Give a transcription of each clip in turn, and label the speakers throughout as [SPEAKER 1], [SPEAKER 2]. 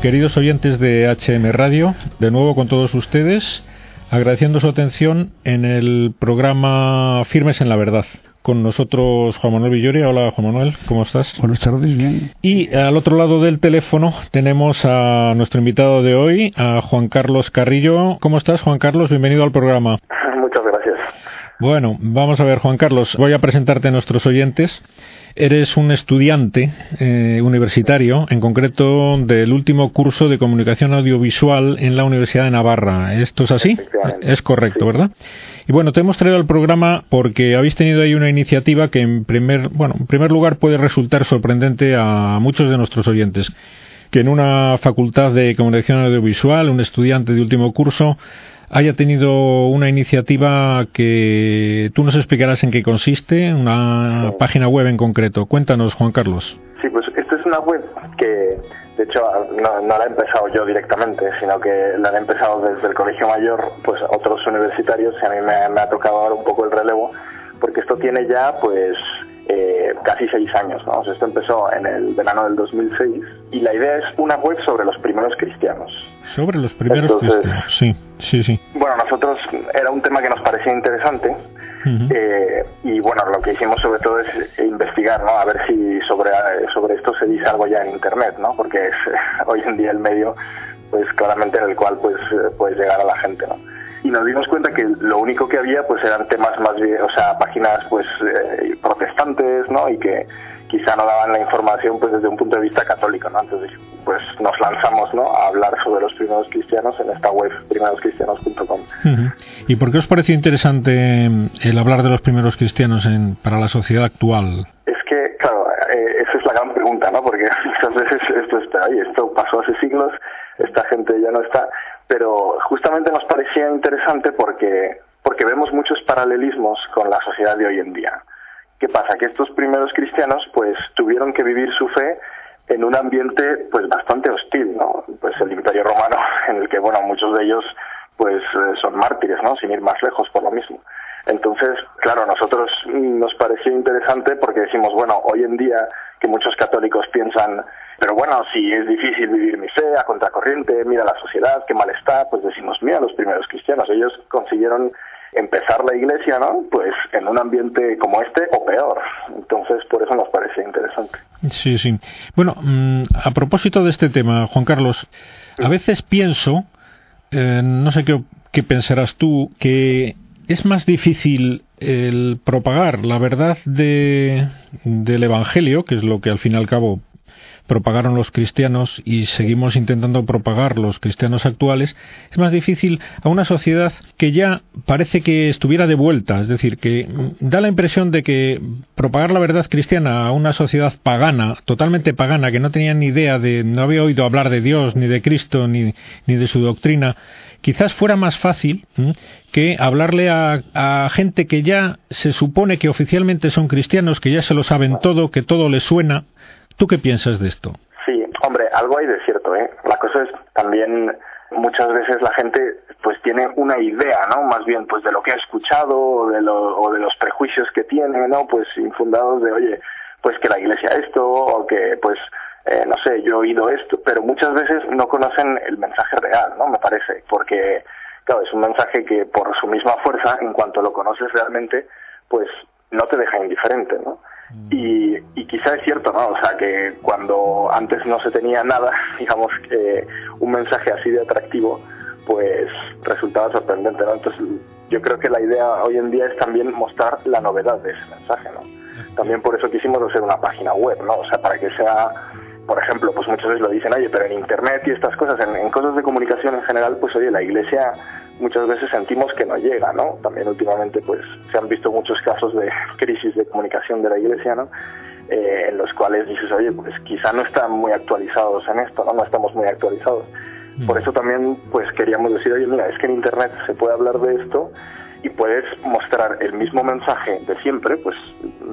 [SPEAKER 1] queridos oyentes de HM Radio, de nuevo con todos ustedes, agradeciendo su atención en el programa Firmes en la Verdad. Con nosotros Juan Manuel Villoria. Hola Juan Manuel, ¿cómo estás?
[SPEAKER 2] Buenas tardes, bien.
[SPEAKER 1] Y al otro lado del teléfono tenemos a nuestro invitado de hoy, a Juan Carlos Carrillo. ¿Cómo estás Juan Carlos? Bienvenido al programa.
[SPEAKER 3] Muchas gracias.
[SPEAKER 1] Bueno, vamos a ver Juan Carlos, voy a presentarte a nuestros oyentes. Eres un estudiante eh, universitario, en concreto del último curso de comunicación audiovisual en la Universidad de Navarra. ¿Esto es así? Es correcto, ¿verdad? Y bueno, te hemos traído al programa porque habéis tenido ahí una iniciativa que en primer, bueno, en primer lugar puede resultar sorprendente a muchos de nuestros oyentes. Que en una facultad de comunicación audiovisual, un estudiante de último curso, haya tenido una iniciativa que tú nos explicarás en qué consiste, una página web en concreto. Cuéntanos, Juan Carlos.
[SPEAKER 3] Sí, pues esta es una web que, de hecho, no, la he empezado yo directamente, sino que la he empezado desde el Colegio Mayor, pues otros universitarios, y a mí me, me ha tocado ahora un poco el relevo, porque esto tiene ya, pues, eh, casi seis años. ¿no? esto empezó en el verano del 2006 y la idea es una web sobre los primeros cristianos.
[SPEAKER 1] Sobre los primeros cristianos, sí, sí, sí.
[SPEAKER 3] Bueno, nosotros era un tema que nos parecía interesante eh, y bueno, lo que hicimos sobre todo es investigar, ¿no? A ver si sobre, sobre esto se dice algo ya en Internet, ¿no? Porque es hoy en día el medio, pues claramente en el cual pues puedes llegar a la gente, ¿no? y nos dimos cuenta que lo único que había pues eran temas más bien, o sea, páginas pues eh, protestantes, ¿no? Y que quizá no daban la información pues desde un punto de vista católico, ¿no? Entonces pues nos lanzamos, ¿no? A hablar sobre los primeros cristianos en esta web primeroscristianos.com.
[SPEAKER 1] ¿Y por qué os pareció interesante el hablar de los primeros cristianos en, para la sociedad actual?
[SPEAKER 3] Es que, claro, eh, esa es la gran pregunta, ¿no? Porque muchas veces esto está ahí, esto pasó hace siglos, esta gente ya no está pero justamente nos parecía interesante porque, porque vemos muchos paralelismos con la sociedad de hoy en día. ¿Qué pasa? Que estos primeros cristianos pues tuvieron que vivir su fe en un ambiente pues bastante hostil, ¿no? Pues el Imperio Romano en el que bueno, muchos de ellos pues eh, son mártires, ¿no? Sin ir más lejos por lo mismo. Entonces, claro, a nosotros nos pareció interesante porque decimos, bueno, hoy en día que muchos católicos piensan, pero bueno, si es difícil vivir mi fe a contracorriente, mira la sociedad, qué mal está, pues decimos, mira los primeros cristianos, ellos consiguieron empezar la iglesia, ¿no? Pues en un ambiente como este o peor. Entonces, por eso nos parece interesante.
[SPEAKER 1] Sí, sí. Bueno, mm, a propósito de este tema, Juan Carlos, a veces pienso, eh, no sé qué, qué pensarás tú, que es más difícil el propagar la verdad de, del Evangelio, que es lo que al fin y al cabo propagaron los cristianos y seguimos intentando propagar los cristianos actuales, es más difícil a una sociedad que ya parece que estuviera de vuelta, es decir, que da la impresión de que propagar la verdad cristiana a una sociedad pagana, totalmente pagana, que no tenía ni idea de, no había oído hablar de Dios, ni de Cristo, ni, ni de su doctrina, quizás fuera más fácil que hablarle a, gente que ya se supone que oficialmente son cristianos, que ya se lo saben todo, que todo les suena. ¿Tú qué piensas de esto?
[SPEAKER 3] Sí, hombre, algo hay de cierto, ¿eh? La cosa es también muchas veces la gente pues tiene una idea, ¿no? Más bien pues de lo que ha escuchado o de, o de los prejuicios que tiene, ¿no? Pues infundados de, oye, pues que la iglesia esto o que pues eh, no sé, yo he oído esto, pero muchas veces no conocen el mensaje real, ¿no? Me parece, porque, claro, es un mensaje que por su misma fuerza, en cuanto lo conoces realmente, pues no te deja indiferente, ¿no? Mm. Y, y quizá es cierto, ¿no? O sea, que cuando antes no se tenía nada, digamos, que un mensaje así de atractivo, pues resultaba sorprendente, ¿no? Entonces, yo creo que la idea hoy en día es también mostrar la novedad de ese mensaje, ¿no? También por eso quisimos hacer una página web, ¿no? O sea, para que sea por ejemplo, pues muchas veces lo dicen, oye, pero en Internet y estas cosas, en, cosas de comunicación en general, pues oye, la Iglesia muchas veces sentimos que no llega, ¿no? También últimamente pues se han visto muchos casos de crisis de comunicación de la Iglesia, ¿no? Eh, en los cuales dices, oye, pues quizá no están muy actualizados en esto, ¿no? No estamos muy actualizados. Por mm. eso también pues queríamos decir, oye, mira, es que en Internet se puede hablar de esto y puedes mostrar el mismo mensaje de siempre, pues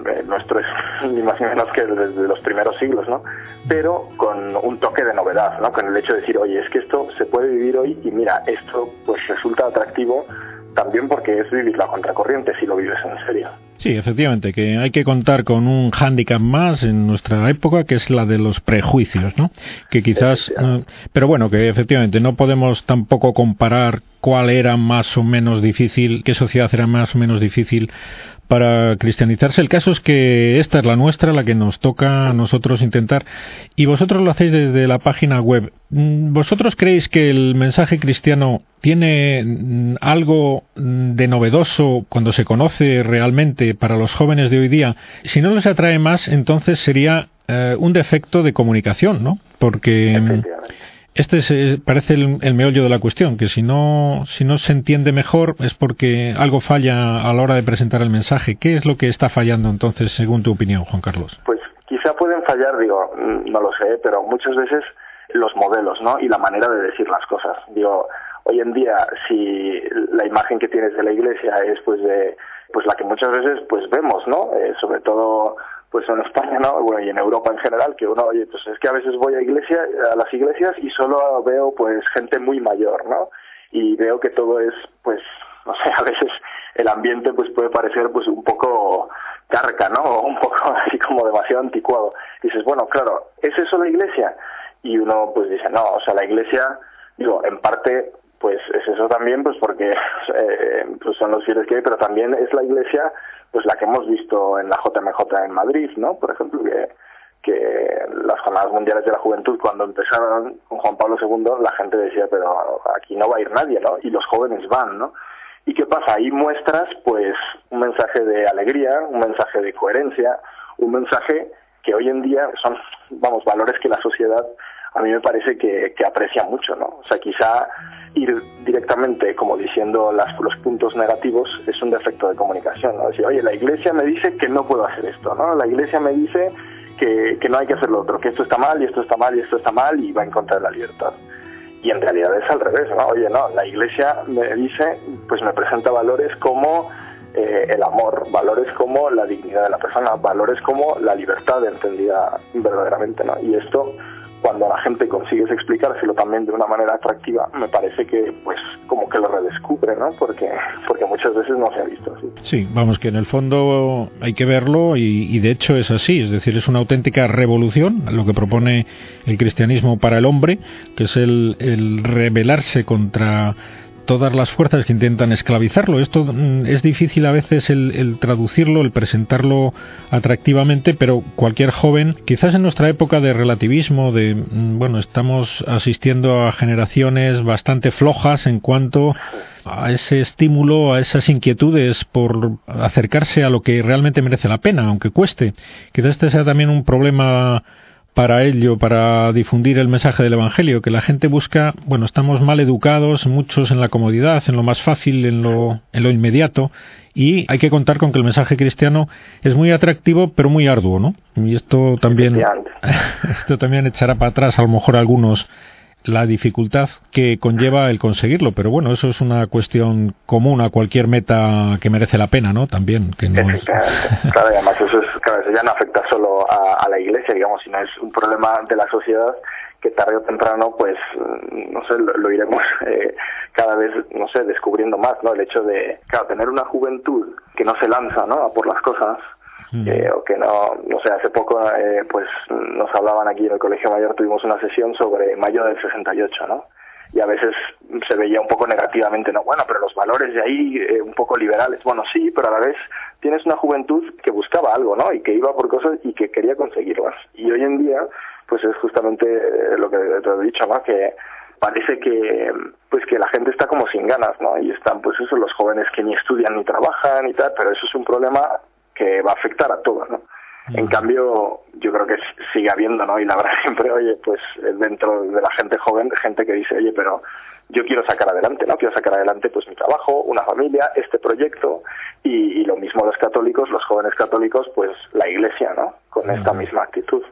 [SPEAKER 3] eh, nuestro es ni más ni menos que desde los primeros siglos, ¿no? Pero con un toque de novedad, ¿no? Con el hecho de decir, oye, es que esto se puede vivir hoy y mira, esto pues resulta atractivo también porque es vivir la contracorriente si lo vives en serio.
[SPEAKER 1] Sí, efectivamente, que hay que contar con un hándicap más en nuestra época, que es la de los prejuicios, ¿no? Que quizás, eh, pero bueno, que efectivamente no podemos tampoco comparar cuál era más o menos difícil, qué sociedad era más o menos difícil para cristianizarse. El caso es que esta es la nuestra, la que nos toca a nosotros intentar, y vosotros lo hacéis desde la página web. Mm, ¿Vosotros creéis que el mensaje cristiano tiene mm, algo mm, de novedoso cuando se conoce realmente para los jóvenes de hoy día? Si no les atrae más, entonces sería eh, un defecto de comunicación, ¿no? Porque este es, parece el, meollo de la cuestión, que si no, si no se entiende mejor es porque algo falla a la hora de presentar el mensaje. ¿Qué es lo que está fallando entonces, según tu opinión, Juan Carlos?
[SPEAKER 3] Pues quizá pueden fallar, digo, mm, no lo sé, pero muchas veces los modelos, ¿no? Y la manera de decir las cosas. Digo, hoy en día, si la imagen que tienes de la iglesia es pues de, pues la que muchas veces pues vemos, ¿no? Eh, sobre todo pues en España, ¿no? Bueno, y en Europa en general, que uno, oye, pues es que a veces voy a iglesia, a las iglesias y solo veo pues gente muy mayor, ¿no? Y veo que todo es, pues, no sé, a veces el ambiente pues puede parecer pues un poco carca, ¿no? Un poco así como demasiado anticuado. dices, bueno, claro, ¿es eso la iglesia? Y uno pues dice, no, o sea, la iglesia, digo, en parte pues es eso también, pues porque eh, pues son los fieles que hay, pero también es la iglesia pues la que hemos visto en la JMJ en Madrid, ¿no? Por ejemplo, que, que las jornadas mundiales de la juventud cuando empezaron con Juan Pablo II la gente decía pero aquí no va a ir nadie, ¿no? Y los jóvenes van, ¿no? ¿Y qué pasa? Ahí muestras pues un mensaje de alegría, un mensaje de coherencia, un mensaje que hoy en día son, vamos, valores que la sociedad a mí me parece que, que aprecia mucho, ¿no? O sea, quizá ir directamente como diciendo los puntos negativos es un defecto de comunicación, ¿no? Decir, oye, la iglesia me dice que no puedo hacer esto, ¿no? La iglesia me dice que, que no hay que hacer lo otro, que esto está mal y esto está mal y esto está mal y va en contra de la libertad. Y en realidad es al revés, ¿no? Oye, no, la iglesia me dice, pues me presenta valores como eh, el amor, valores como la dignidad de la persona, valores como la libertad entendida verdaderamente, ¿no? Y esto cuando la gente consigues explicárselo también de una manera atractiva, me parece que pues como que lo redescubre, ¿no? Porque, porque muchas veces no se ha visto así.
[SPEAKER 1] Sí, vamos, que en el fondo hay que verlo y, de hecho es así, es decir, es una auténtica revolución lo que propone el cristianismo para el hombre, que es el, el rebelarse contra todas las fuerzas que intentan esclavizarlo. Esto mm, es difícil a veces el, traducirlo, el presentarlo atractivamente, pero cualquier joven, quizás en nuestra época de relativismo, de, mm, bueno, estamos asistiendo a generaciones bastante flojas en cuanto a ese estímulo, a esas inquietudes por acercarse a lo que realmente merece la pena, aunque cueste. Quizás este sea también un problema para ello, para difundir el mensaje del Evangelio, que la gente busca, bueno, estamos mal educados, muchos en la comodidad, en lo más fácil, en lo, en lo inmediato, y hay que contar con que el mensaje cristiano es muy atractivo, pero muy arduo, ¿no? Y esto también, esto también echará para atrás a lo mejor algunos la dificultad que conlleva el conseguirlo, pero bueno, eso es una cuestión común a cualquier meta que merece la pena, ¿no? También, que no es...
[SPEAKER 3] Claro, además eso, es, claro, eso ya no afecta solo a, la iglesia, digamos, sino es un problema de la sociedad que tarde o temprano, pues, no sé, lo, iremos eh, cada vez, no sé, descubriendo más, ¿no? El hecho de, claro, tener una juventud que no se lanza, ¿no? A por las cosas, eh, o que no, no sé, hace poco eh, pues nos hablaban aquí en el Colegio Mayor, tuvimos una sesión sobre mayo del 68, ¿no? Y a veces se veía un poco negativamente, ¿no? Bueno, pero los valores de ahí eh, un poco liberales, bueno, sí, pero a la vez tienes una juventud que buscaba algo, ¿no? Y que iba por cosas y que quería conseguirlas. Y hoy en día, pues es justamente lo que te he dicho, ¿no? Que parece que pues que la gente está como sin ganas, ¿no? Y están pues eso los jóvenes que ni estudian ni trabajan y tal, pero eso es un problema que va a afectar a todo, ¿no? En cambio, yo creo que sigue habiendo, ¿no? Y la verdad siempre, oye, pues dentro de la gente joven, gente que dice, oye, pero yo quiero sacar adelante, ¿no? Quiero sacar adelante pues mi trabajo, una familia, este proyecto y, lo mismo los católicos, los jóvenes católicos, pues la iglesia, ¿no? Con esta misma actitud.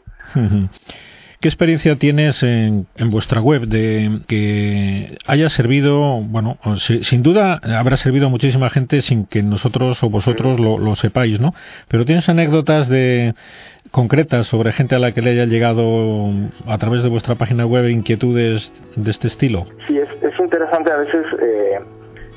[SPEAKER 1] ¿Qué experiencia tienes en, vuestra web de que haya servido, bueno, sin duda habrá servido a muchísima gente sin que nosotros o vosotros lo, sepáis, ¿no? Pero tienes anécdotas de concretas sobre gente a la que le haya llegado a través de vuestra página web inquietudes de este estilo.
[SPEAKER 3] Sí, es, interesante a veces. Eh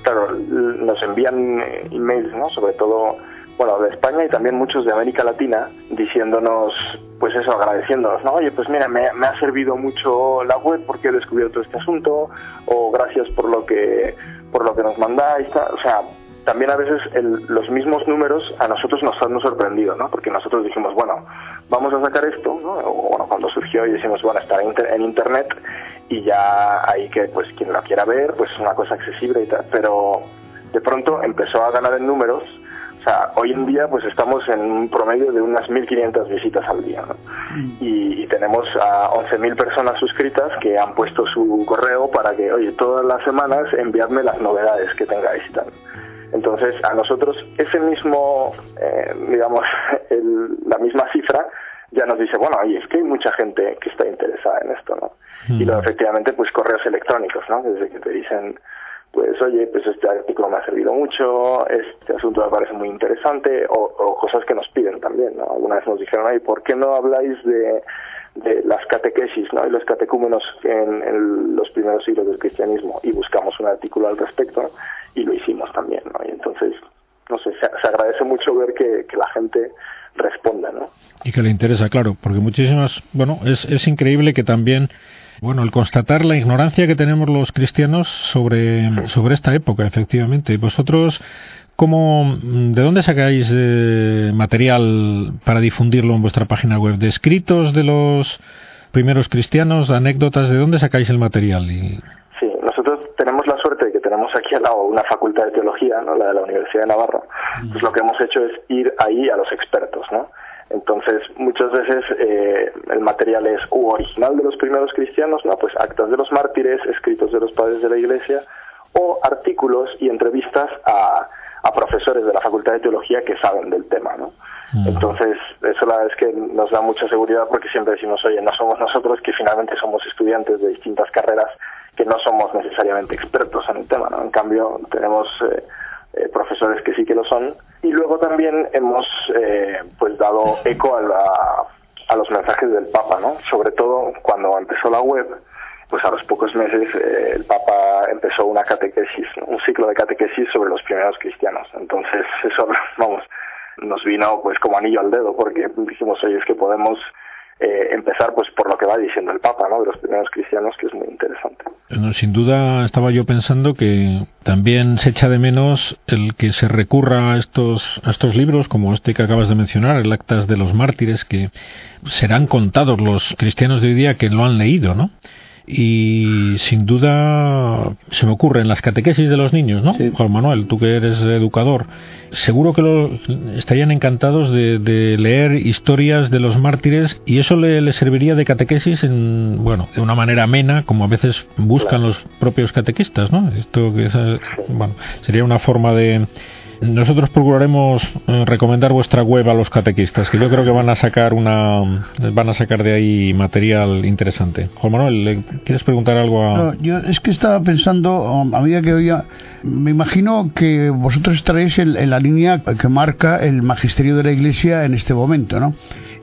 [SPEAKER 3] claro, nos envían emails, ¿no? Sobre todo bueno, de España y también muchos de América Latina, diciéndonos, pues eso, agradeciéndonos, ¿no? Oye, pues mira, me, ha servido mucho la web porque he descubierto este asunto, o gracias por lo que, por lo que nos mandáis, o sea, también a veces los mismos números a nosotros nos han sorprendido, ¿no? Porque nosotros dijimos, bueno, vamos a sacar esto, ¿no? O bueno, cuando surgió y decimos, bueno, estará en internet y ya ahí que, pues, quien lo quiera ver, pues es una cosa accesible y tal, pero de pronto empezó a ganar en números sea, hoy en día pues estamos en un promedio de unas 1.500 visitas al día, ¿no? Mm. y, tenemos a 11.000 personas suscritas que han puesto su correo para que, oye, todas las semanas enviadme las novedades que tengáis tal. Entonces, a nosotros ese mismo, eh, digamos, la misma cifra ya nos dice, bueno, oye, es que hay mucha gente que está interesada en esto, ¿no? Y luego, mm. efectivamente, pues correos electrónicos, ¿no? Desde que te dicen, pues oye, pues este artículo me ha servido mucho, este asunto me parece muy interesante, o, cosas que nos piden también, ¿no? Alguna vez nos dijeron, ay, ¿por qué no habláis de, de las catequesis, ¿no? Y los catecúmenos en, los primeros siglos del cristianismo, y buscamos un artículo al respecto, y lo hicimos también, ¿no? Y entonces, no sé, se, agradece mucho ver que, que la gente responda, ¿no?
[SPEAKER 1] Y que le interesa, claro, porque muchísimas, bueno, es, es increíble que también bueno, el constatar la ignorancia que tenemos los cristianos sobre, sobre esta época, efectivamente. ¿Vosotros cómo, de dónde sacáis eh, material para difundirlo en vuestra página web? ¿De escritos de los primeros cristianos, de anécdotas? ¿De dónde sacáis el material? Y...
[SPEAKER 3] Sí, nosotros tenemos la suerte de que tenemos aquí al lado una facultad de teología, ¿no? la de la Universidad de Navarra. Pues lo que hemos hecho es ir ahí a los expertos, ¿no? Entonces, muchas veces eh, el material es u original de los primeros cristianos, ¿no? Pues actas de los mártires, escritos de los padres de la Iglesia, o artículos y entrevistas a, a profesores de la Facultad de Teología que saben del tema, ¿no? Mm. Entonces, eso la verdad es que nos da mucha seguridad porque siempre decimos, oye, no somos nosotros que finalmente somos estudiantes de distintas carreras que no somos necesariamente expertos en el tema, ¿no? En cambio, tenemos... Eh, eh, profesores que sí que lo son. Y luego también hemos eh, pues dado eco a, a los mensajes del Papa, ¿no? Sobre todo cuando empezó la web, pues a los pocos meses eh, el Papa empezó una catequesis, un ciclo de catequesis sobre los primeros cristianos. Entonces eso, vamos, nos vino pues como anillo al dedo porque dijimos, oye, es que podemos eh, empezar pues por lo que va diciendo el Papa, ¿no? De los primeros cristianos, que es muy interesante.
[SPEAKER 1] sin duda estaba yo pensando que también se echa de menos el que se recurra a estos, estos libros, como este que acabas de mencionar, el Actas de los Mártires, que serán contados los cristianos de hoy día que lo han leído, ¿no? Y sin duda se me ocurre en las catequesis de los niños, ¿no? Juan Manuel, tú que eres educador, seguro que lo, estarían encantados de, leer historias de los mártires y eso le, serviría de catequesis en, bueno, de una manera amena, como a veces buscan los propios catequistas, ¿no? Esto que bueno, sería una forma de nosotros procuraremos eh, recomendar vuestra web a los catequistas, que yo creo que van a sacar una, van a sacar de ahí material interesante. Juan Manuel, ¿quieres preguntar algo a...?
[SPEAKER 2] yo es que estaba pensando, a medida que oía, me imagino que vosotros estaréis en, la línea que marca el magisterio de la Iglesia en este momento, ¿no?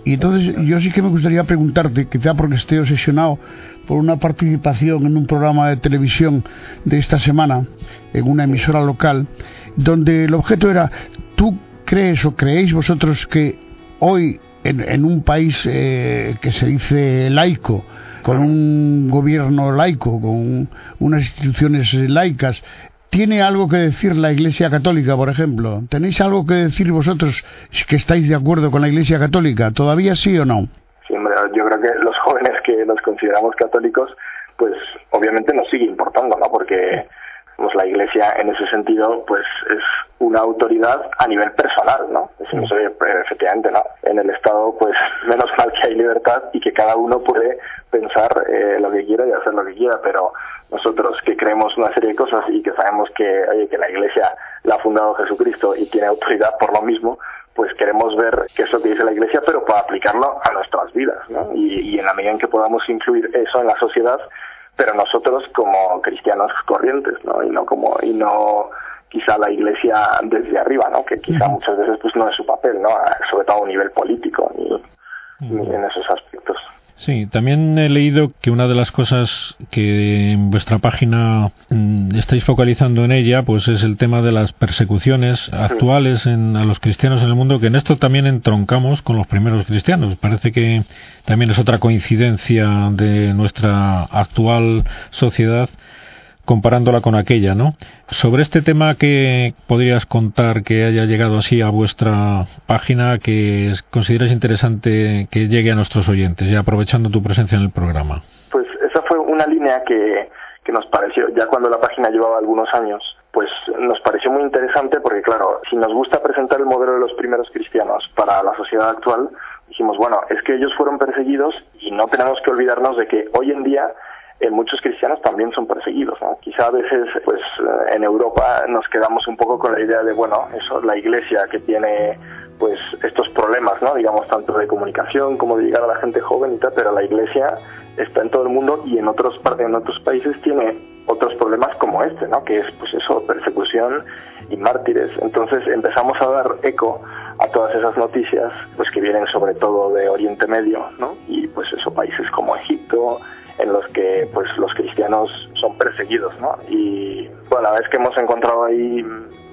[SPEAKER 2] Y entonces yo sí que me gustaría preguntarte, quizá porque estoy obsesionado por una participación en un programa de televisión de esta semana, en una emisora local, donde el objeto era, ¿tú crees o creéis vosotros que hoy en, un país eh, que se dice laico, con un gobierno laico, con unas instituciones laicas, ¿tiene algo que decir la Iglesia Católica, por ejemplo? ¿Tenéis algo que decir vosotros que estáis de acuerdo con la Iglesia Católica? ¿Todavía sí o no?
[SPEAKER 3] Sí, hombre, yo creo que los jóvenes que nos consideramos católicos, pues obviamente nos sigue importando, ¿no? Porque pues la Iglesia en ese sentido pues es una autoridad a nivel personal, ¿no? Pues, efectivamente, ¿no? En el Estado pues menos mal que hay libertad y que cada uno puede pensar eh, lo que quiera y hacer lo que quiera, pero nosotros que creemos una serie de cosas y que sabemos que, oye, que la Iglesia la ha fundado Jesucristo y tiene autoridad por lo mismo, pues queremos ver qué es lo que dice la Iglesia, pero para aplicarlo a nuestras vidas, ¿no? Y en la medida en que podamos incluir eso en la sociedad, pero nosotros como cristianos corrientes, ¿no? Y no como y no quizá la iglesia desde arriba, ¿no? Que quizá muchas veces pues no es su papel, ¿no? Sobre todo a un nivel político ni, en esos aspectos.
[SPEAKER 1] Sí, también he leído que una de las cosas que en vuestra página mm, estáis focalizando en ella, pues es el tema de las persecuciones actuales en, a los cristianos en el mundo, que en esto también entroncamos con los primeros cristianos. Parece que también es otra coincidencia de nuestra actual sociedad comparándola con aquella, ¿no? Sobre este tema que podrías contar que haya llegado así a vuestra página, que consideras interesante que llegue a nuestros oyentes, y aprovechando tu presencia en el programa.
[SPEAKER 3] Pues esa fue una línea que, que nos pareció, ya cuando la página llevaba algunos años, pues nos pareció muy interesante porque, claro, si nos gusta presentar el modelo de los primeros cristianos para la sociedad actual, dijimos, bueno, es que ellos fueron perseguidos y no tenemos que olvidarnos de que hoy en día eh, muchos cristianos también son perseguidos. ¿no? Quizá a veces, pues eh, en Europa nos quedamos un poco con la idea de, bueno, eso, la iglesia que tiene pues estos problemas, ¿no? digamos, tanto de comunicación como de llegar a la gente joven y tal, pero la iglesia está en todo el mundo y en otros, en otros países tiene otros problemas como este, ¿no? que es pues eso, persecución y mártires. Entonces empezamos a dar eco a todas esas noticias pues que vienen sobre todo de Oriente Medio, ¿no? Y pues eso, países como Egipto, en los que pues los cristianos son perseguidos, ¿no? Y bueno, la vez que hemos encontrado ahí,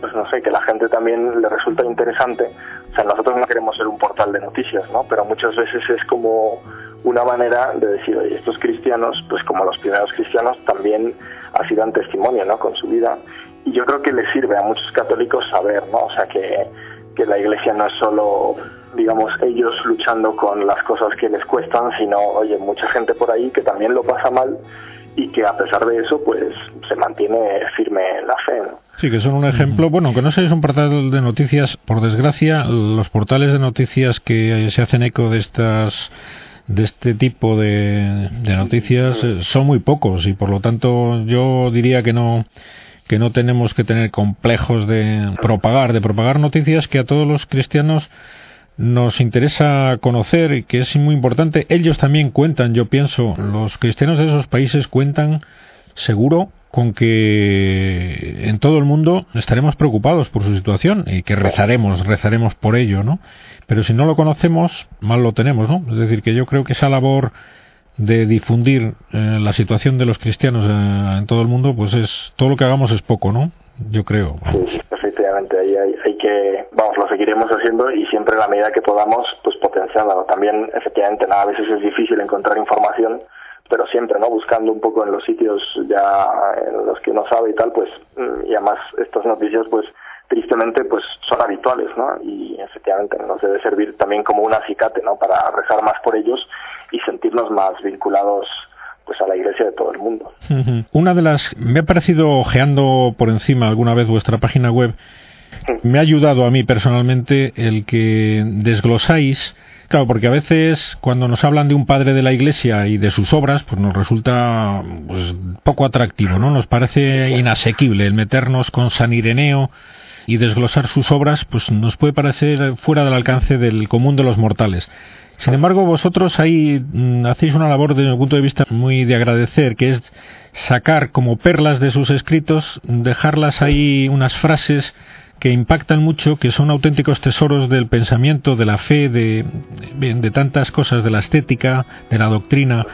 [SPEAKER 3] pues no sé, que la gente también le resulta interesante, o sea, nosotros no queremos ser un portal de noticias, ¿no? Pero muchas veces es como una manera de decir, oye, estos cristianos, pues como los primeros cristianos, también así dan testimonio, ¿no? Con su vida. Y yo creo que les sirve a muchos católicos saber, ¿no? O sea, que, que la iglesia no es solo digamos, ellos luchando con las cosas que les cuestan, sino, oye, mucha gente por ahí que también lo pasa mal y que a pesar de eso, pues se mantiene firme en la fe.
[SPEAKER 1] Sí, que son un ejemplo, bueno, que no seáis un portal de noticias, por desgracia, los portales de noticias que se hacen eco de estas de este tipo de, de noticias eh, son muy pocos y por lo tanto yo diría que no que no tenemos que tener complejos de propagar, de propagar noticias que a todos los cristianos nos interesa conocer, que es muy importante, ellos también cuentan, yo pienso, los cristianos de esos países cuentan seguro con que en todo el mundo estaremos preocupados por su situación y que rezaremos, rezaremos por ello, ¿no? Pero si no lo conocemos, mal lo tenemos, ¿no? Es decir, que yo creo que esa labor de difundir eh, la situación de los cristianos eh, en todo el mundo, pues es todo lo que hagamos es poco, ¿no? Yo creo.
[SPEAKER 3] Sí, efectivamente, ahí hay, que, vamos, lo seguiremos haciendo y siempre en la medida que podamos, pues potenciándolo. También, efectivamente, nada, a veces es difícil encontrar información, pero siempre, ¿no? Buscando un poco en los sitios ya en los que uno sabe y tal, pues, mm, y además estas noticias, pues, tristemente, pues, son habituales, ¿no? Y efectivamente nos debe servir también como un acicate, ¿no? Para rezar más por ellos y sentirnos más vinculados pues a la iglesia de todo el mundo.
[SPEAKER 1] Una de las me ha parecido ojeando por encima alguna vez vuestra página web me ha ayudado a mí personalmente el que desglosáis Claro, porque a veces cuando nos hablan de un padre de la Iglesia y de sus obras, pues nos resulta pues, poco atractivo, ¿no? Nos parece inasequible el meternos con San Ireneo y desglosar sus obras, pues nos puede parecer fuera del alcance del común de los mortales. Sin embargo, vosotros ahí mm, hacéis una labor desde mi punto de vista muy de agradecer, que es sacar como perlas de sus escritos, dejarlas ahí unas frases que impactan mucho, que son auténticos tesoros del pensamiento, de la fe, de, de tantas cosas, de la estética, de la doctrina.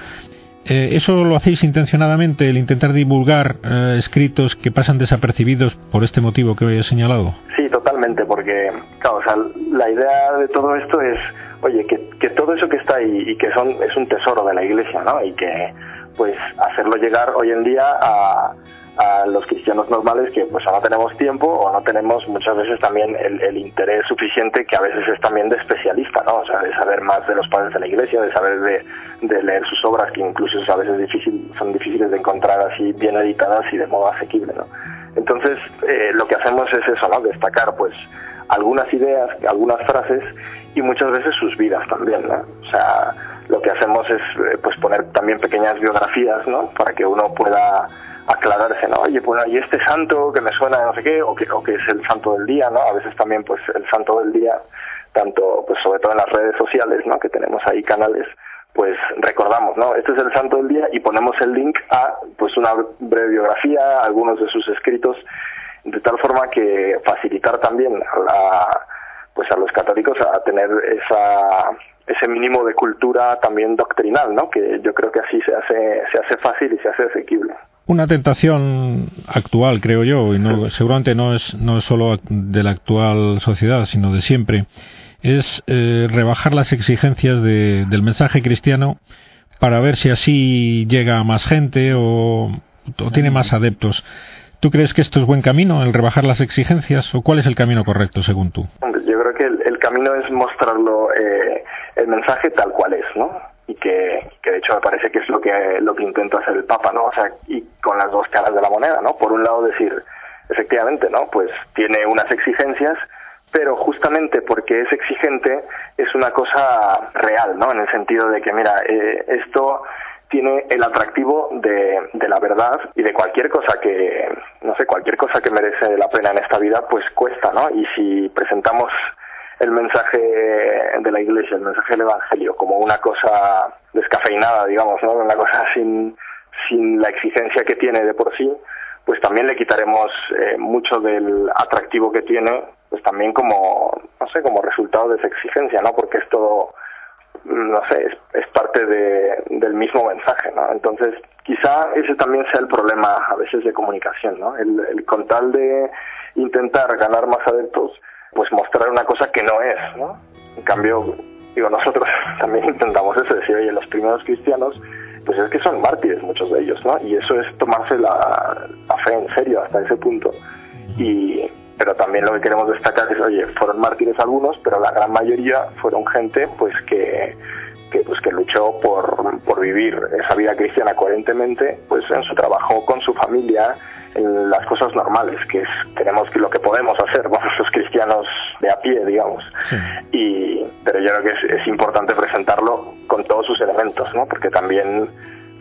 [SPEAKER 1] Eh, ¿Eso lo hacéis intencionadamente, el intentar divulgar eh, escritos que pasan desapercibidos por este motivo que he señalado?
[SPEAKER 3] Sí, totalmente, porque claro, o sea, la idea de todo esto es oye, que, que todo eso que está ahí y que son, es un tesoro de la iglesia, ¿no? Y que, pues, hacerlo llegar hoy en día a, a los cristianos normales que pues o no tenemos tiempo o no tenemos muchas veces también el, el, interés suficiente que a veces es también de especialista, ¿no? O sea, de saber más de los padres de la iglesia, de saber de, de leer sus obras que incluso a veces difícil, son difíciles de encontrar así bien editadas y de modo asequible, ¿no? Entonces, eh, lo que hacemos es eso, ¿no? Destacar pues algunas ideas, algunas frases y muchas veces sus vidas también, ¿no? O sea, lo que hacemos es eh, pues poner también pequeñas biografías, ¿no? Para que uno pueda aclararse, ¿no? Oye, pues hay este santo que me suena no sé qué, o que, o que es el santo del día, ¿no? A veces también, pues, el santo del día, tanto, pues, sobre todo en las redes sociales, ¿no? Que tenemos ahí canales, pues, recordamos, ¿no? Este es el santo del día y ponemos el link a, pues, una breve biografía, algunos de sus escritos, de tal forma que facilitar también a la pues a los católicos a tener esa ese mínimo de cultura también doctrinal, ¿no? Que yo creo que así se hace, se hace fácil y se hace asequible.
[SPEAKER 1] Una tentación actual, creo yo, y no, seguramente no es, no es solo de la actual sociedad, sino de siempre, es eh, rebajar las exigencias del mensaje cristiano para ver si así llega a más gente o, tiene más adeptos. ¿Tú crees que esto es buen camino, el rebajar las exigencias, o cuál es el camino correcto, según tú?
[SPEAKER 3] Yo creo que el, camino es mostrarlo, eh, el mensaje tal cual es, ¿no? Y que, que, de hecho me parece que es lo que lo que intenta hacer el Papa, ¿no? O sea, y con las dos caras de la moneda, ¿no? Por un lado decir, efectivamente, ¿no? Pues tiene unas exigencias, pero justamente porque es exigente es una cosa real, ¿no? En el sentido de que, mira, eh, esto tiene el atractivo de, de, la verdad y de cualquier cosa que, no sé, cualquier cosa que merece la pena en esta vida, pues cuesta, ¿no? Y si presentamos el mensaje de la Iglesia, el mensaje del Evangelio, como una cosa descafeinada, digamos, ¿no? Una cosa sin, sin la exigencia que tiene de por sí, pues también le quitaremos eh, mucho del atractivo que tiene, pues también como, no sé, como resultado de esa exigencia, ¿no? Porque es todo, no sé, es, parte de, del mismo mensaje, ¿no? Entonces, quizá ese también sea el problema a veces de comunicación, ¿no? El, el con tal de intentar ganar más adeptos, pues mostrar una cosa que no es, ¿no? En cambio, digo, nosotros también intentamos eso, decir, oye, los primeros cristianos, pues es que son mártires muchos de ellos, ¿no? Y eso es tomarse la, fe en serio hasta ese punto. Y, pero también lo que queremos destacar es, oye, fueron mártires algunos, pero la gran mayoría fueron gente, pues que pues que luchó por, por vivir esa vida cristiana coherentemente, pues en su trabajo con su familia, en las cosas normales, que es tenemos que lo que podemos hacer, vamos los cristianos de a pie, digamos. Y, pero yo creo que es, es, importante presentarlo con todos sus elementos, ¿no? Porque también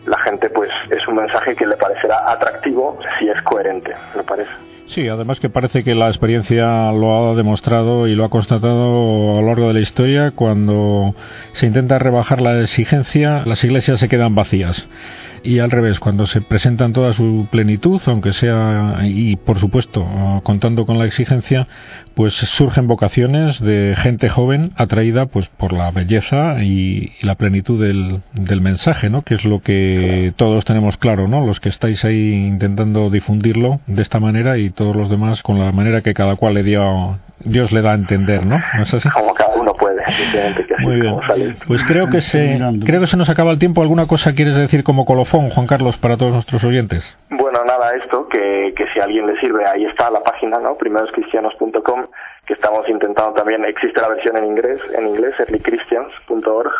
[SPEAKER 3] la gente, pues, es un mensaje que le parecerá atractivo si es coherente, me parece.
[SPEAKER 1] Sí, además que parece que la experiencia lo ha demostrado y lo ha constatado a lo largo de la historia. Cuando se intenta rebajar la exigencia, las iglesias se quedan vacías y al revés, cuando se presentan toda su plenitud, aunque sea, y por supuesto, contando con la exigencia, pues surgen vocaciones de gente joven atraída pues por la belleza y, la plenitud del, del, mensaje, ¿no? Que es lo que todos tenemos claro, ¿no? Los que estáis ahí intentando difundirlo de esta manera y todos los demás con la manera que cada cual le dio, Dios le da a entender, ¿no?
[SPEAKER 3] ¿No es así? Como cada uno puede,
[SPEAKER 1] Muy bien. Pues creo que se, creo que se nos acaba el tiempo. ¿Alguna cosa quieres decir como colofón, Juan Carlos, para todos nuestros oyentes?
[SPEAKER 3] Bueno, nada, esto, que, que si a alguien le sirve, ahí está la página, ¿no? primeroscristianos.com que estamos intentando también, existe la versión en inglés, en inglés, earlychristians.org,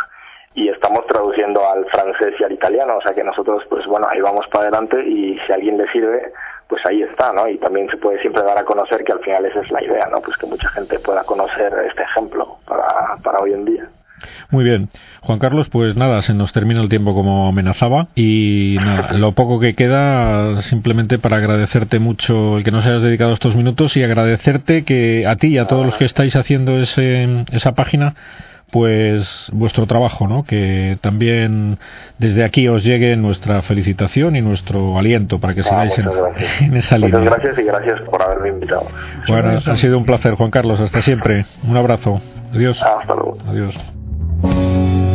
[SPEAKER 3] y estamos traduciendo al francés y al italiano, o sea que nosotros, pues bueno, ahí vamos para adelante y si a alguien le sirve, pues ahí está, ¿no? Y también se puede siempre dar a conocer que al final esa es la idea, ¿no? Pues que mucha gente pueda conocer este ejemplo para, para hoy en día.
[SPEAKER 1] Muy bien. Juan Carlos, pues nada, se nos termina el tiempo como amenazaba y nada, lo poco que queda simplemente para agradecerte mucho el que nos hayas dedicado estos minutos y agradecerte que a ti y a todos los que estáis haciendo ese, esa página pues vuestro trabajo, ¿no? Que también desde aquí os llegue nuestra felicitación y nuestro aliento para que ah, sigáis en, esa línea.
[SPEAKER 3] Muchas gracias y gracias por haberme invitado.
[SPEAKER 1] Bueno, ha sido un placer, Juan Carlos. Hasta siempre. Un abrazo. Adiós.
[SPEAKER 3] Hasta luego.
[SPEAKER 1] Adiós.